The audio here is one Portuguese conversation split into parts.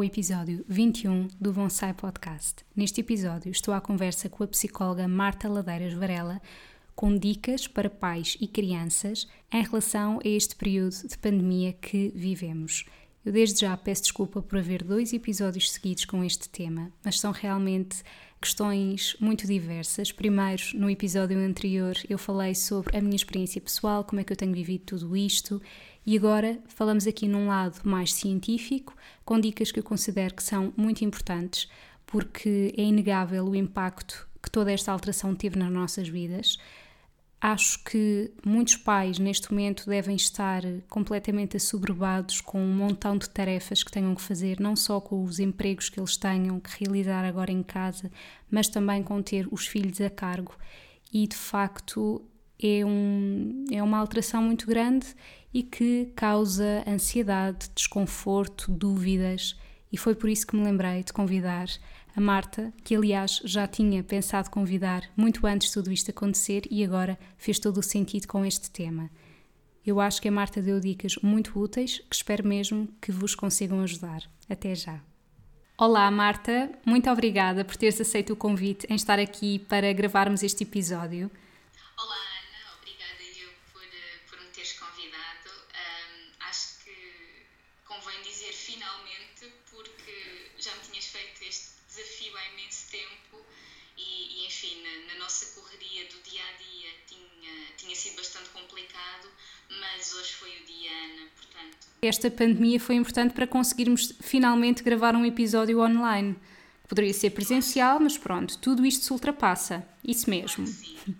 Ao episódio 21 do Bonsai Podcast. Neste episódio estou à conversa com a psicóloga Marta Ladeiras Varela com dicas para pais e crianças em relação a este período de pandemia que vivemos. Eu desde já peço desculpa por haver dois episódios seguidos com este tema, mas são realmente questões muito diversas. Primeiro, no episódio anterior, eu falei sobre a minha experiência pessoal, como é que eu tenho vivido tudo isto e agora falamos aqui num lado mais científico, com dicas que eu considero que são muito importantes, porque é inegável o impacto que toda esta alteração teve nas nossas vidas. Acho que muitos pais neste momento devem estar completamente assoberbados com um montão de tarefas que tenham que fazer, não só com os empregos que eles tenham que realizar agora em casa, mas também com ter os filhos a cargo. E de facto é, um, é uma alteração muito grande e que causa ansiedade, desconforto, dúvidas. E foi por isso que me lembrei de convidar a Marta, que aliás já tinha pensado convidar muito antes de tudo isto acontecer e agora fez todo o sentido com este tema. Eu acho que a Marta deu dicas muito úteis que espero mesmo que vos consigam ajudar. Até já! Olá, Marta, muito obrigada por teres aceito o convite em estar aqui para gravarmos este episódio. Mas hoje foi o dia, Ana, portanto. Esta pandemia foi importante para conseguirmos finalmente gravar um episódio online. Poderia ser presencial, mas pronto, tudo isto se ultrapassa. Isso mesmo. Claro,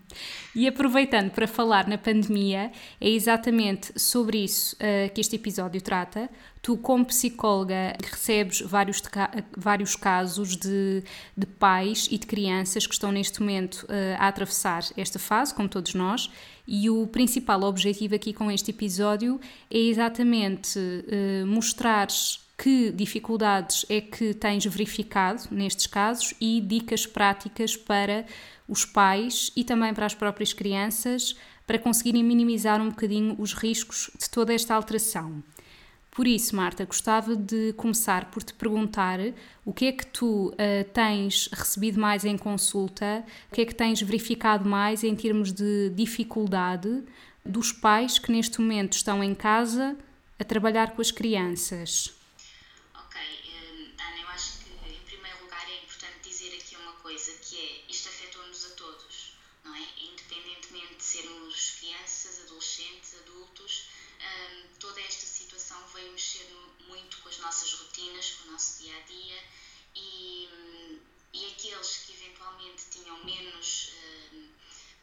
e aproveitando para falar na pandemia, é exatamente sobre isso uh, que este episódio trata. Tu, como psicóloga, recebes vários, vários casos de, de pais e de crianças que estão neste momento uh, a atravessar esta fase, como todos nós, e o principal objetivo aqui com este episódio é exatamente uh, mostrares que dificuldades é que tens verificado nestes casos e dicas práticas para os pais e também para as próprias crianças para conseguirem minimizar um bocadinho os riscos de toda esta alteração. Por isso, Marta, gostava de começar por te perguntar o que é que tu uh, tens recebido mais em consulta, o que é que tens verificado mais em termos de dificuldade dos pais que neste momento estão em casa a trabalhar com as crianças. Nossas rotinas, com o nosso dia a dia e, e aqueles que eventualmente tinham menos, uh,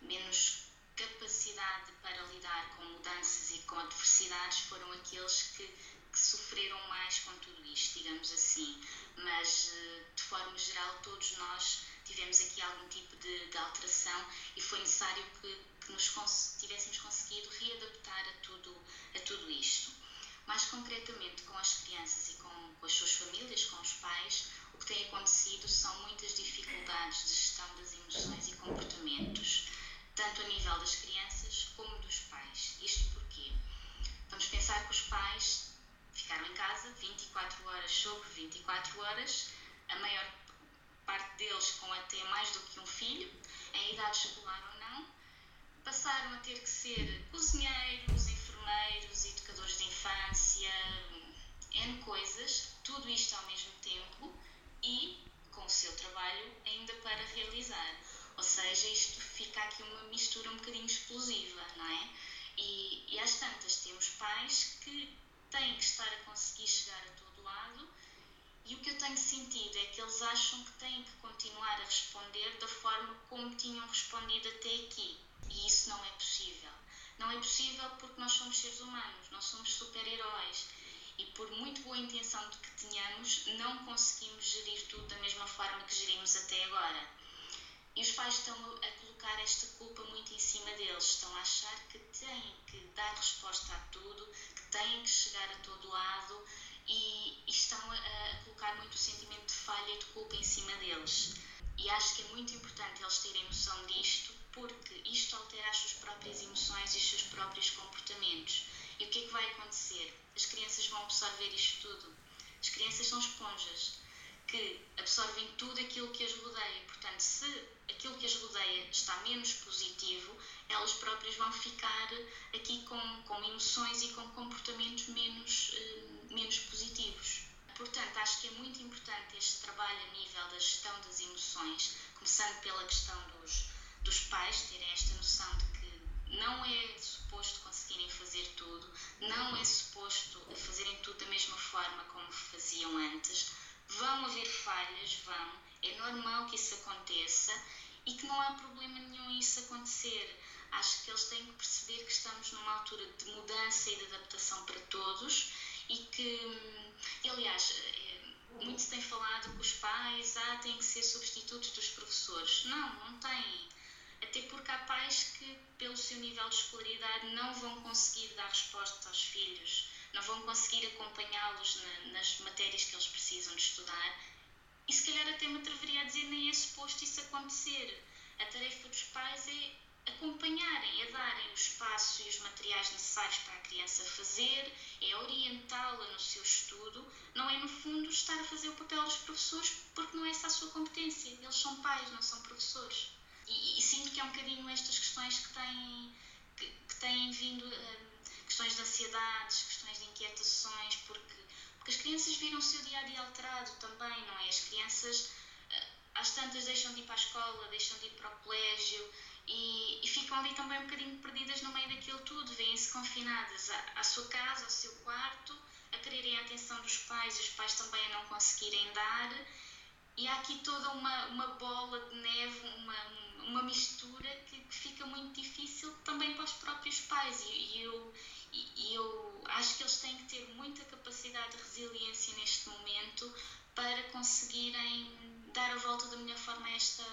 menos capacidade para lidar com mudanças e com adversidades foram aqueles que, que sofreram mais com tudo isto, digamos assim. Mas, uh, de forma geral, todos nós tivemos aqui algum tipo de, de alteração e foi necessário que, que nos cons tivéssemos conseguido readaptar a tudo, a tudo isto. Mais concretamente, com as crianças e com, com as suas famílias, com os pais, o que tem acontecido são muitas dificuldades de gestão das emoções e comportamentos, tanto a nível das crianças como dos pais. Isto porquê? Vamos pensar que os pais ficaram em casa 24 horas sobre 24 horas, a maior parte deles com até mais do que um filho, em idade escolar ou não, passaram a ter que ser cozinheiros, enfermeiros, educadores de infância, N coisas, tudo isto ao mesmo tempo e com o seu trabalho ainda para realizar. Ou seja, isto fica aqui uma mistura um bocadinho explosiva, não é? E, e às tantas temos pais que têm que estar a conseguir chegar a todo lado E o que eu tenho sentido é que eles acham que têm que continuar a responder da forma como tinham respondido até aqui. E isso não é possível. Não é possível porque nós somos seres humanos, não somos super-heróis. E por muito boa intenção de que tenhamos, não conseguimos gerir tudo da mesma forma que gerimos até agora. E os pais estão a colocar esta culpa muito em cima deles, estão a achar que têm que dar resposta a tudo, que têm que chegar a todo lado e, e estão a, a, colocar muito o sentimento de falha e de culpa em cima deles. E acho que é muito importante eles terem noção disto, porque isto altera as suas próprias emoções e os seus próprios comportamentos. E o que é que vai acontecer? As crianças vão absorver isto tudo. As crianças são esponjas que absorvem tudo aquilo que as rodeia. Portanto, se aquilo que as rodeia está menos positivo, elas próprias vão ficar aqui com, com emoções e com comportamentos menos, eh, menos positivos. Portanto, acho que é muito importante este trabalho a nível da gestão das emoções, começando pela questão dos, dos pais terem esta noção de que não é suposto conseguirem fazer tudo, não é suposto fazerem tudo da mesma forma como faziam antes. Vão haver falhas, vão, é normal que isso aconteça e que não há problema nenhum em isso acontecer. Acho que eles têm que perceber que estamos numa altura de mudança e de adaptação para todos e que, hum, aliás, é, muito se tem falado que os pais ah, têm que ser substitutos dos professores. Não, não têm. Até porque há pais que, pelo seu nível de escolaridade, não vão conseguir dar resposta aos filhos, não vão conseguir acompanhá-los na, nas matérias que eles precisam de estudar. E se calhar até me atreveria a dizer nem é suposto isso acontecer. A tarefa dos pais é acompanharem, a darem o espaço e os materiais necessários para a criança fazer, é orientá-la no seu estudo, não é no fundo estar a fazer o papel dos professores porque não é essa a sua competência. Eles são pais, não são professores. E, e sinto que é um bocadinho estas questões que têm, que, que têm vindo, uh, questões de ansiedades, questões de inquietações, porque, porque as crianças viram o seu dia a dia alterado também, não é? As crianças uh, às tantas deixam de ir para a escola, deixam de ir para o colégio e, e, ficam ali também um bocadinho perdidas no meio daquilo tudo, veem-se confinadas à, à, sua casa, ao seu quarto, a quererem a atenção dos pais e os pais também a não conseguirem dar. E há aqui toda uma, uma bola de neve, uma, uma mistura que, que fica muito difícil também para os próprios pais. E, e eu, e eu acho que eles têm que ter muita capacidade de resiliência neste momento para conseguirem dar a volta da melhor forma a esta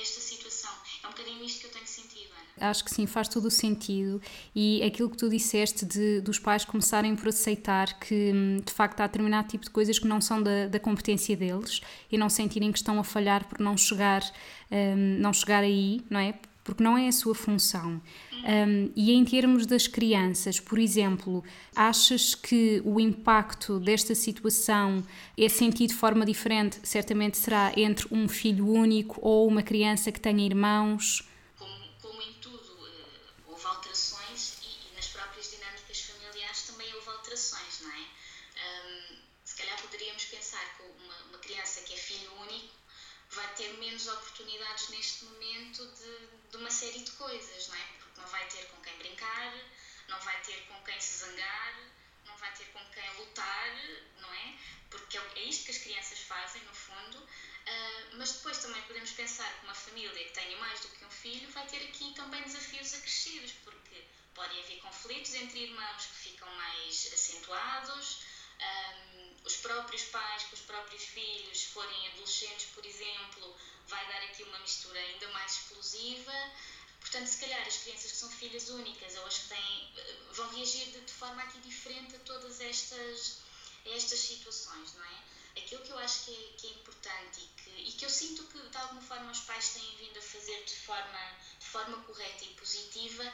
esta situação. É um bocadinho isto que eu tenho sentido, Ana. Acho que sim, faz todo o sentido. E aquilo que tu disseste de, dos pais começarem por aceitar que hum, de facto há determinado tipo de coisas que não são da, da competência deles e não sentirem que estão a falhar por não chegar, um, não chegar aí, não é? Porque não é a sua função. Um, e em termos das crianças, por exemplo, achas que o impacto desta situação é sentido de forma diferente? Certamente será entre um filho único ou uma criança que tenha irmãos? Ter menos oportunidades neste momento de, de uma série de coisas, não é? Porque não vai ter com quem brincar, não vai ter com quem se zangar, não vai ter com quem lutar, não é? Porque é, isto que as crianças fazem, no fundo. Uh, mas depois também podemos pensar que uma família que tenha mais do que um filho vai ter aqui também desafios acrescidos, porque podem haver conflitos entre irmãos que ficam mais acentuados, um, os próprios pais com os próprios filhos, forem adolescentes, por exemplo, vai dar aqui uma mistura ainda mais explosiva. Portanto, se calhar as crianças que são filhas únicas ou as que têm, eh, vão reagir de, de forma aqui diferente a todas estas, a estas situações, não é? Aquilo que eu acho que é, que é importante e que, e que eu sinto que de alguma forma os pais têm vindo a fazer de forma, de forma correta e positiva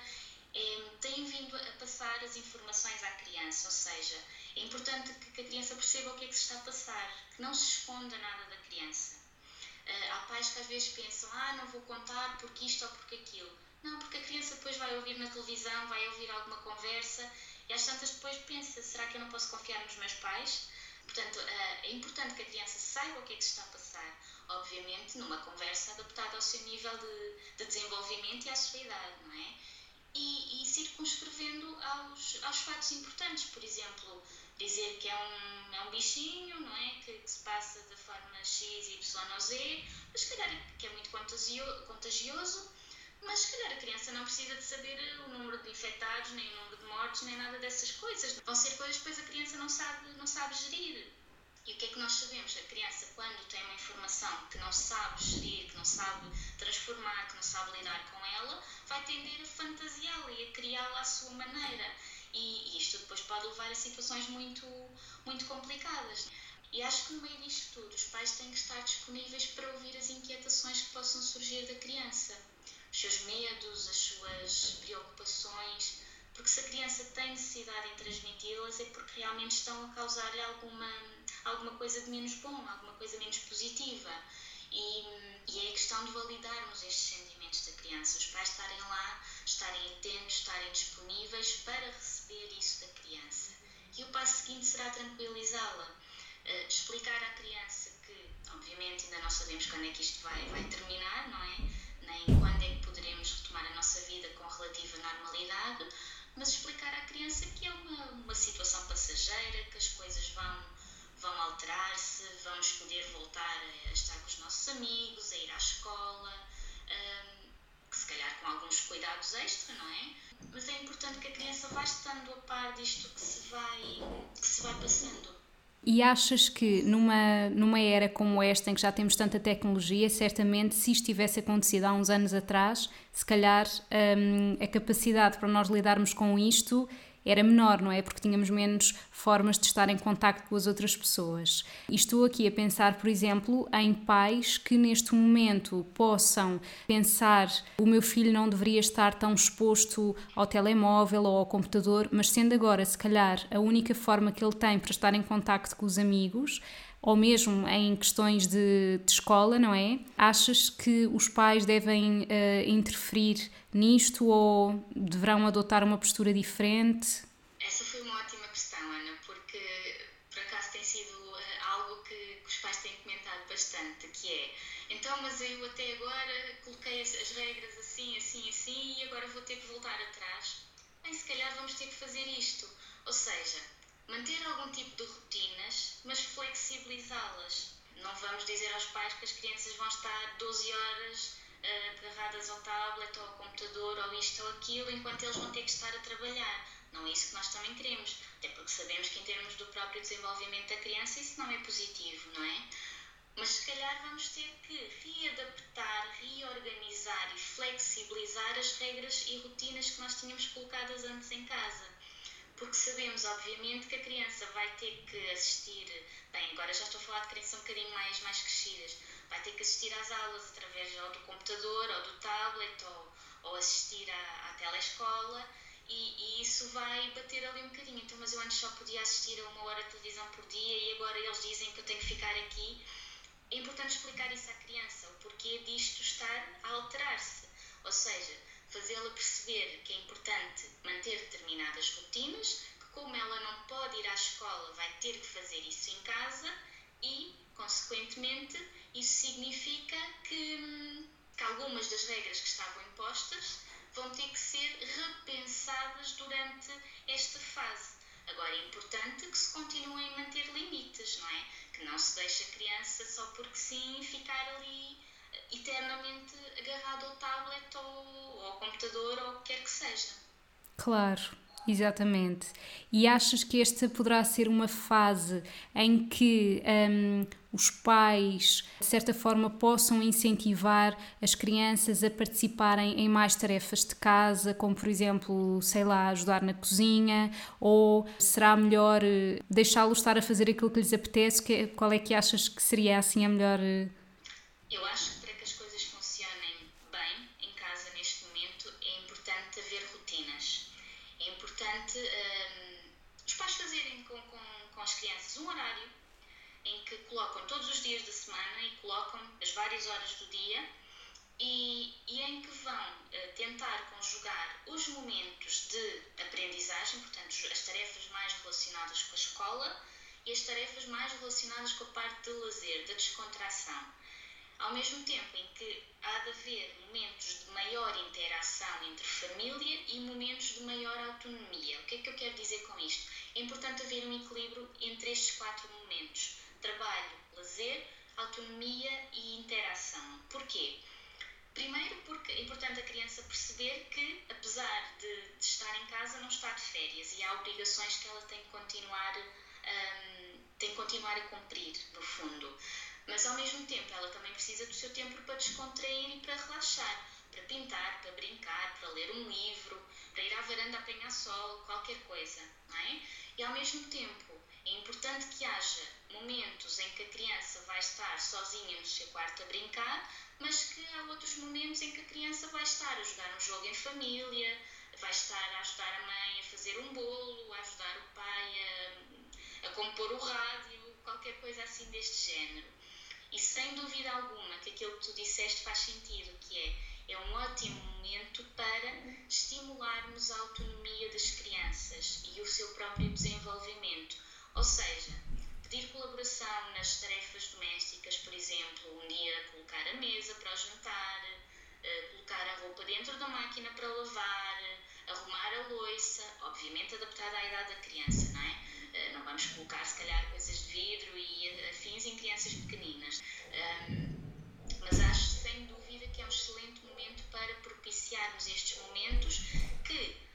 é, têm vindo a passar as informações à criança, ou seja, é importante que, a criança perceba o que é que se está a passar, que não se esconda nada da criança. Uh, há pais que às vezes pensam, ah, não vou contar porque isto ou porque aquilo. Não, porque a criança depois vai ouvir na televisão, vai ouvir alguma conversa e às tantas depois pensa, será que eu não posso confiar nos meus pais? Portanto, uh, é importante que a criança saiba o que é que se está a passar, obviamente numa conversa adaptada ao seu nível de, de desenvolvimento e à sua idade, não é? E, e circunscrevendo aos, fatos importantes, por exemplo, dizer que é um, é um bichinho, não é? Que, que, se passa da forma X, Y ou Z, mas calhar que é muito contagioso, mas se calhar a criança não precisa de saber o número de infectados, nem o número de mortes, nem nada dessas coisas. Vão ser coisas que depois a criança não sabe, não sabe gerir. E o que é que nós sabemos? A criança, quando tem uma informação que não sabe gerir, que não sabe transformar, que não sabe lidar com ela, vai tender a fantasiá-la e a criá-la à sua maneira. E, isto depois pode levar a situações muito, muito complicadas. E acho que no meio disto tudo, os pais têm que estar disponíveis para ouvir as inquietações que possam surgir da criança, os seus medos, as suas preocupações, porque se a criança tem necessidade em transmiti-las é porque realmente estão a causar-lhe alguma, alguma coisa de menos bom, alguma coisa menos positiva. E, e é a questão de validarmos estes sentimentos da criança, os pais estarem lá, estarem atentos, estarem disponíveis para receber isso da criança. E o passo seguinte será tranquilizá-la, uh, explicar à criança que, obviamente, ainda não sabemos quando é que isto vai, vai terminar, não é? Nem quando é que poderemos retomar a nossa vida com relativa normalidade, mas explicar à criança que é uma, uma situação passageira, que as coisas vão vão alterar-se, vamos poder voltar a estar com os nossos amigos, a ir à escola, um, se calhar com alguns cuidados extra, não é? Mas é importante que a criança vá estando a par disto que se vai, que se vai passando. E achas que numa, numa era como esta, em que já temos tanta tecnologia, certamente se isto tivesse acontecido há uns anos atrás, se calhar um, a capacidade para nós lidarmos com isto era menor, não é? Porque tínhamos menos formas de estar em contacto com as outras pessoas. E estou aqui a pensar, por exemplo, em pais que neste momento possam pensar o meu filho não deveria estar tão exposto ao telemóvel ou ao computador, mas sendo agora, se calhar, a única forma que ele tem para estar em contacto com os amigos, ou mesmo em questões de, de escola, não é? Achas que os pais devem uh, interferir nisto ou deverão adotar uma postura diferente? Essa foi uma ótima questão, Ana, porque por acaso tem sido uh, algo que, que, os pais têm comentado bastante, que é então, mas eu até agora coloquei as, as regras assim, assim, assim e agora vou ter que voltar atrás. Bem, se calhar vamos ter que fazer isto. Ou seja, manter algum tipo de rotinas, mas flexibilizá-las. Não vamos dizer aos pais que as crianças vão estar 12 horas uh, agarradas ao tablet ou ao computador ou isto ou aquilo enquanto eles vão ter que estar a trabalhar. Não é isso que nós também queremos, até porque sabemos que em termos do próprio desenvolvimento da criança isso não é positivo, não é? Mas se calhar vamos ter que readaptar, reorganizar e flexibilizar as regras e rotinas que nós tínhamos colocadas antes em casa porque sabemos, obviamente, que a criança vai ter que assistir, bem, agora já estou a falar de crianças um bocadinho mais, mais crescidas, vai ter que assistir às aulas através ou do computador ou do tablet ou, ou assistir à, à telescola e, e, isso vai bater ali um bocadinho. Então, mas eu antes só podia assistir a uma hora de televisão por dia e agora eles dizem que eu tenho que ficar aqui. É importante explicar isso à criança, o porquê disto estar a alterar-se. Ou seja, fazê-la perceber que é importante manter determinadas rotinas, que como ela não pode ir à escola, vai ter que fazer isso em casa e, consequentemente, isso significa que, que algumas das regras que estavam impostas vão ter que ser repensadas durante esta fase. Agora, é importante que se continuem a manter limites, não é? Que não se deixe a criança só porque sim ficar ali eternamente agarrado ao tablet ou ao computador ou o que quer que seja. Claro, exatamente. E achas que esta poderá ser uma fase em que um, os pais, de certa forma, possam incentivar as crianças a participarem em mais tarefas de casa, como por exemplo, sei lá, ajudar na cozinha, ou será melhor eh, deixá-los estar a fazer aquilo que lhes apetece? Qual é que achas que seria assim a melhor? Eh? Eu acho importante um, os pais fazerem com, com, com as crianças um horário em que colocam todos os dias da semana e colocam as várias horas do dia e, e em que vão uh, tentar conjugar os momentos de aprendizagem, portanto, as tarefas mais relacionadas com a escola e as tarefas mais relacionadas com a parte de lazer, da descontração. ao mesmo tempo em que há de haver momentos de maior interação entre família e momentos de maior autonomia. O que é que eu quero dizer com isto? É importante haver um equilíbrio entre estes quatro momentos: trabalho, lazer, autonomia e interação. Porquê? Primeiro, porque é importante a criança perceber que, apesar de, de estar em casa, não está de férias e há obrigações que ela tem que continuar, um, tem que continuar a cumprir, no fundo. Mas, ao mesmo tempo, ela também precisa do seu tempo para descontrair e para relaxar, para pintar, para brincar, para ler um livro, para ir à varanda apanhar sol, qualquer coisa, não é? E, ao mesmo tempo, é importante que haja momentos em que a criança vai estar sozinha no seu quarto a brincar, mas que há outros momentos em que a criança vai estar a jogar um jogo em família, vai estar a ajudar a mãe a fazer um bolo, a ajudar o pai a, a compor o rádio, qualquer coisa assim deste género. E sem dúvida alguma que aquilo que tu disseste faz sentido, que é, é um ótimo momento para estimularmos a autonomia das crianças e o seu próprio desenvolvimento ou seja, pedir colaboração nas tarefas domésticas, por exemplo, um dia colocar a mesa para o jantar, eh, colocar a roupa dentro da máquina para lavar, arrumar a louça, obviamente adaptada à idade da criança, não é? Eh, não vamos colocar, se calhar, coisas de vidro e afins em crianças pequeninas. Mas acho, sem dúvida, que é um excelente momento para propiciarmos estes momentos que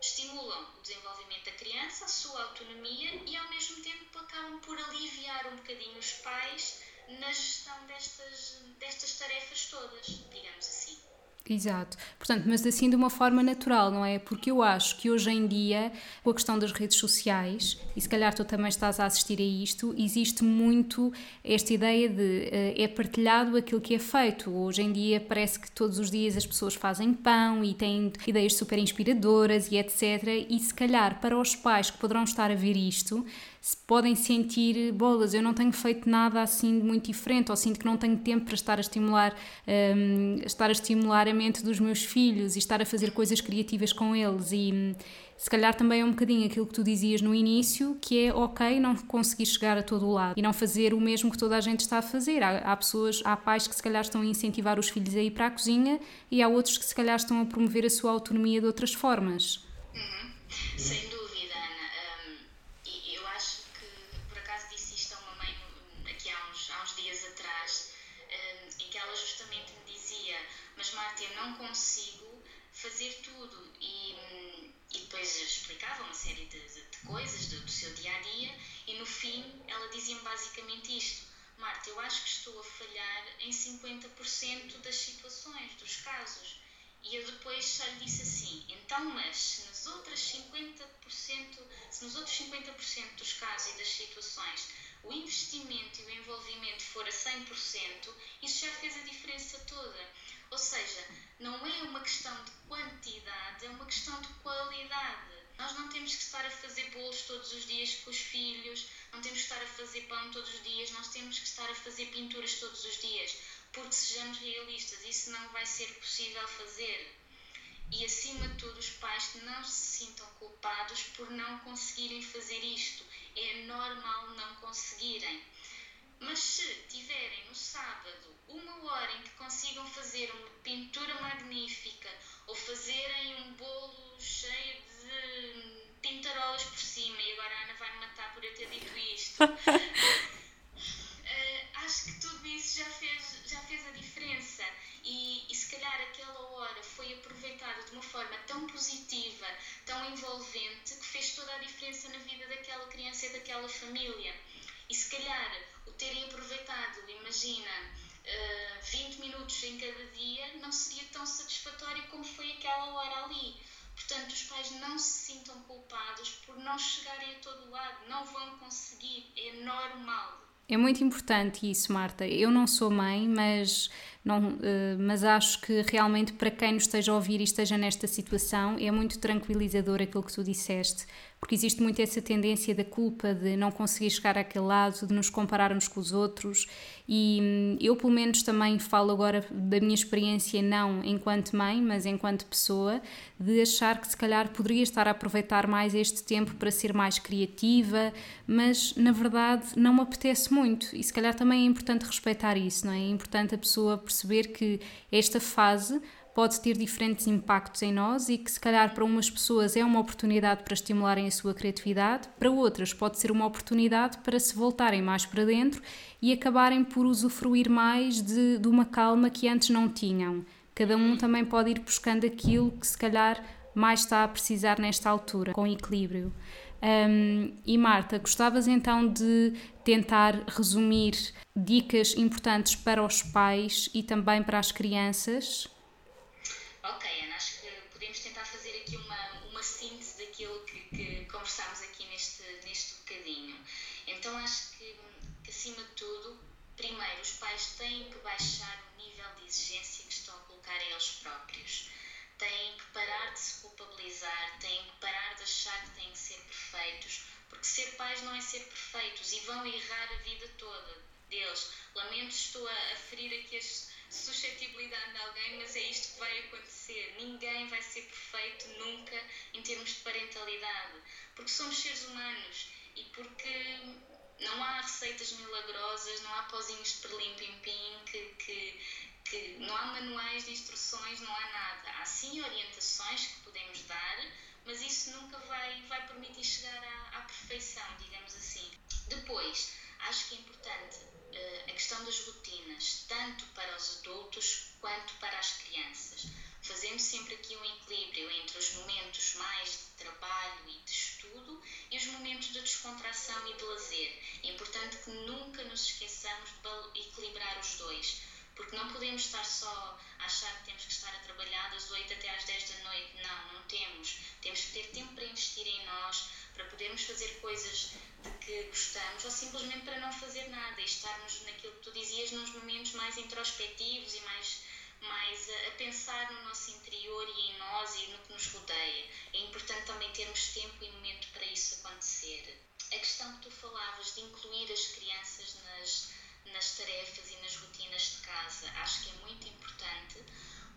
estimulam o desenvolvimento da criança, a sua autonomia e ao mesmo tempo acabam por aliviar um bocadinho os pais na gestão destas, destas tarefas todas, digamos assim. Exato. Portanto, mas assim de uma forma natural, não é? Porque eu acho que hoje em dia, com a questão das redes sociais, e se calhar tu também estás a assistir a isto, existe muito esta ideia de uh, é partilhado aquilo que é feito. Hoje em dia parece que todos os dias as pessoas fazem pão e têm ideias super inspiradoras e etc. E se calhar para os pais que poderão estar a ver isto, podem sentir bolas, eu não tenho feito nada assim muito diferente, ou sinto que não tenho tempo para estar a estimular, um, estar a estimular a mente dos meus filhos e estar a fazer coisas criativas com eles e se calhar também é um bocadinho aquilo que tu dizias no início, que é ok não conseguir chegar a todo o lado e não fazer o mesmo que toda a gente está a fazer. Há, há pessoas, há pais que se calhar estão a incentivar os filhos a ir para a cozinha e há outros que se calhar estão a promover a sua autonomia de outras formas. Uhum. Sem dúvida fim ela dizia-me basicamente isto: Marta, eu acho que estou a falhar em 50% das situações, dos casos. E eu depois só lhe disse assim: então, mas se nas outras 50%, se nos outros 50% dos casos e das situações o investimento e o envolvimento for a 100%, isso já fez a diferença toda. Ou seja, não é uma questão de quantidade, é uma questão de qualidade. Nós não temos que estar a fazer bolos todos os dias com os filhos, não temos que estar a fazer pão todos os dias, nós temos que estar a fazer pinturas todos os dias, porque sejamos realistas, isso não vai ser possível fazer. E acima de tudo, os pais não se sintam culpados por não conseguirem fazer isto. É normal não conseguirem. Mas se tiverem no sábado uma hora em que consigam fazer uma pintura magnífica ou fazerem um bolo cheio de pintarolas por cima, e agora a Ana vai me matar por eu ter dito isto. uh, acho que tudo isso já fez, já fez a diferença. E, e se calhar aquela hora foi aproveitada de uma forma tão positiva, tão envolvente, que fez toda a diferença na vida daquela criança e daquela família. E se calhar o terem aproveitado, imagina, uh, eh, 20 minutos em cada dia, não seria tão satisfatório como foi aquela hora ali. Portanto, os pais não se sintam culpados por não chegarem a todo lado, não vão conseguir, é normal. É muito importante isso, Marta. Eu não sou mãe, mas não, mas acho que realmente para quem nos esteja a ouvir e esteja nesta situação é muito tranquilizador aquilo que tu disseste, porque existe muito essa tendência da culpa de não conseguir chegar àquele lado, de nos compararmos com os outros. E hum, eu, pelo menos, também falo agora da minha experiência, não enquanto mãe, mas enquanto pessoa, de achar que se calhar poderia estar a aproveitar mais este tempo para ser mais criativa, mas na verdade não me apetece muito. E se calhar também é importante respeitar isso, não é? É importante a pessoa perceber que esta fase pode ter diferentes impactos em nós e que, se calhar, para umas pessoas é uma oportunidade para estimularem a sua criatividade, para outras pode ser uma oportunidade para se voltarem mais para dentro e acabarem por usufruir mais de, de uma calma que antes não tinham. Cada um também pode ir buscando aquilo que, se calhar, mais está a precisar nesta altura, com equilíbrio. Um, e Marta, gostavas então de tentar resumir dicas importantes para os pais e também para as crianças? Ok, Ana, acho que podemos tentar fazer aqui uma, uma síntese daquilo que, que conversámos aqui neste, neste bocadinho. Então, acho que, que, acima de tudo, primeiro, os pais têm que baixar o nível de exigência que estão a colocar a eles próprios. Têm que parar de se culpabilizar, têm que parar de achar que têm que ser perfeitos, porque ser pais não é ser perfeitos e vão errar a vida toda deles. Lamento, estou a, a ferir aqui as suscetibilidade de alguém, mas é isto que vai acontecer. Ninguém vai ser perfeito nunca em termos de parentalidade, porque somos seres humanos e porque não há receitas milagrosas, não há pozinhos de perlim-pim-pim, que, que, que não há manuais de instruções, não há nada. Há sim orientações que podemos dar, mas isso nunca vai, vai permitir chegar à, à perfeição, digamos assim. Depois, acho que é importante uh, a questão das rotinas, tanto para os adultos quanto para as crianças. Fazendo sempre aqui um equilíbrio entre os momentos mais de trabalho e de estudo e os momentos de descontração e de lazer. É importante que nunca nos esqueçamos de equilibrar os dois, porque não podemos estar só a achar que temos que estar a trabalhar das 8 até às 10 da noite. Não, não temos. Temos que ter tempo para investir em nós, para podermos fazer coisas de que gostamos ou simplesmente para não fazer nada e estarmos naquilo que tu dizias, nos momentos mais introspectivos e mais, mais a, pensar no nosso interior e em nós e no que nos rodeia. É importante também termos tempo e momento para isso acontecer. A questão que tu falavas de incluir as crianças nas, nas tarefas e nas rotinas de casa, acho que é muito importante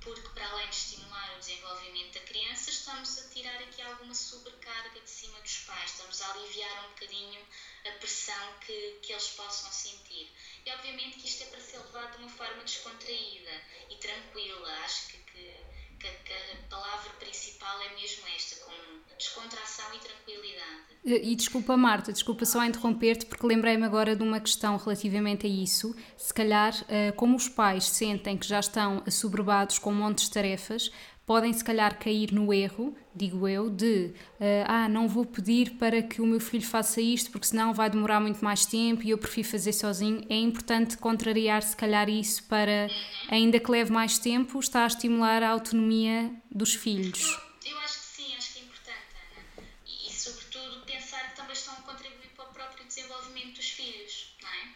porque para além de estimular o desenvolvimento da criança, estamos a tirar aqui alguma sobrecarga de cima dos pais, estamos a aliviar um bocadinho a pressão que, que eles possam sentir. E obviamente que isto é para ser levado de uma forma descontraída e tranquila. Acho que, que que, que, a palavra principal é mesmo esta, com descontração e tranquilidade. E desculpa, Marta, desculpa só interromper-te, porque lembrei-me agora de uma questão relativamente a isso. Se calhar, eh, como os pais sentem que já estão assoberbados com montes de tarefas, podem se calhar cair no erro, digo eu, de uh, ah, não vou pedir para que o meu filho faça isto porque senão vai demorar muito mais tempo e eu prefiro fazer sozinho. É importante contrariar se calhar isso para, ainda que leve mais tempo, está a estimular a autonomia dos filhos. Eu, acho que sim, acho que é importante, Ana. E, sobretudo pensar que também estão a contribuir para o próprio desenvolvimento dos filhos, é?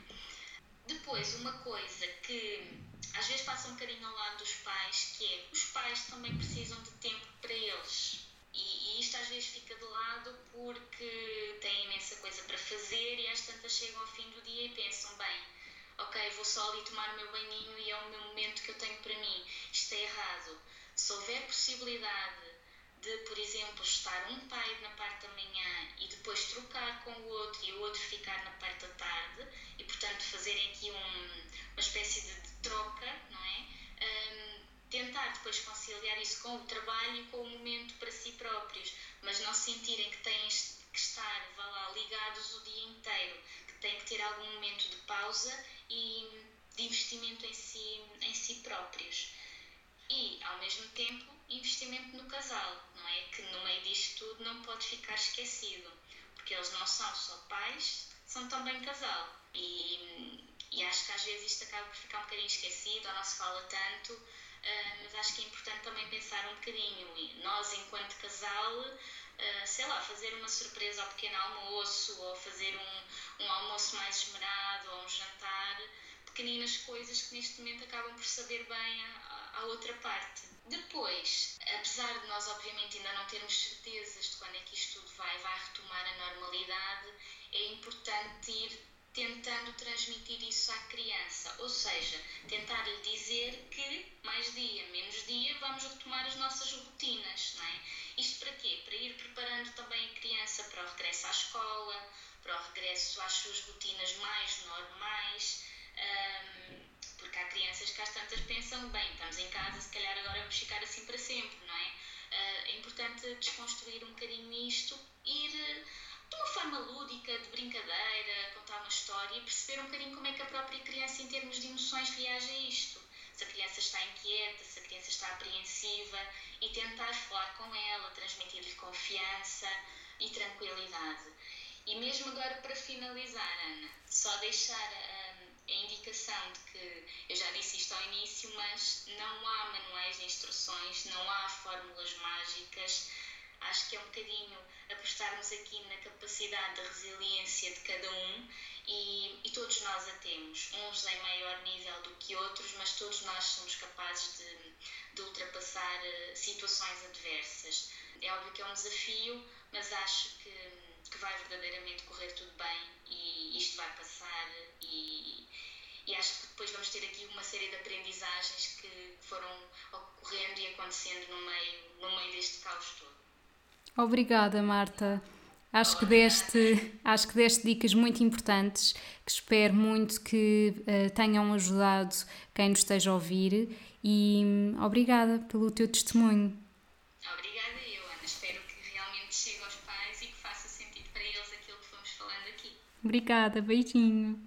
Depois, uma coisa que às vezes passa um bocadinho ao lado dos pais, que é os pais também precisam de tempo para eles. E, e isto às vezes fica de lado porque têm imensa coisa para fazer e às tantas chegam ao fim do dia e pensam, bem, ok, vou só ali tomar o meu banhinho e é o meu momento que eu tenho para mim. Isto é errado. Se houver possibilidade de, por exemplo, estar um pai na parte da manhã e depois trocar com o outro e o outro ficar na parte da tarde e, portanto, fazerem aqui um, uma espécie de, de troca, não é? Um, tentar depois conciliar isso com o trabalho e com o momento para si próprios, mas não sentirem que têm que estar, vá lá, ligados o dia inteiro, que têm que ter algum momento de pausa e de investimento em si, em si próprios. E, ao mesmo tempo, investimento no casal, disto tudo não pode ficar esquecido, porque eles não são só pais, são também casal. E, e acho que às vezes isto acaba por ficar um bocadinho esquecido, ou não se fala tanto, uh, mas acho que é importante também pensar um bocadinho. E nós, enquanto casal, uh, sei lá, fazer uma surpresa ao pequeno almoço, ou fazer um, um almoço mais esmerado, ou um jantar pequeninas coisas que neste momento acabam por saber bem à, outra parte. Depois, apesar de nós obviamente ainda não termos certezas de quando é que isto tudo vai, vai retomar a normalidade, é importante ir tentando transmitir isso à criança, ou seja, tentar lhe dizer que mais dia, menos dia, vamos retomar as nossas rotinas, não é? Isto para quê? Para ir preparando também a criança para o regresso à escola, para o regresso às suas rotinas mais normais, um, porque há crianças que às tantas pensam, bem, estamos em casa, se calhar agora vamos ficar assim para sempre, não é? Uh, é importante desconstruir um bocadinho isto, ir de uma forma lúdica, de brincadeira, contar uma história e perceber um bocadinho como é que a própria criança, em termos de emoções, reage a isto. Se a criança está inquieta, se a criança está apreensiva e tentar falar com ela, transmitir-lhe confiança e tranquilidade. E mesmo agora para finalizar, Ana, só deixar a, indicação de que eu já disse isto ao início, mas não há manuais de instruções, não há fórmulas mágicas. Acho que é um bocadinho apostarmos aqui na capacidade de resiliência de cada um e, e, todos nós a temos, uns em maior nível do que outros, mas todos nós somos capazes de, de ultrapassar uh, situações adversas. É óbvio que é um desafio, mas acho que, que vai verdadeiramente correr tudo bem e isto vai passar e, e acho que depois vamos ter aqui uma série de aprendizagens que foram ocorrendo e acontecendo no meio, no meio deste caos todo. Obrigada, Marta. Acho que, deste, acho que deste dicas muito importantes que espero muito que uh, tenham ajudado quem nos esteja a ouvir e um, obrigada pelo teu testemunho. Obrigada eu, Ana. Espero que realmente chegue aos pais e que faça sentido para eles aquilo que fomos falando aqui. Obrigada, beijinho.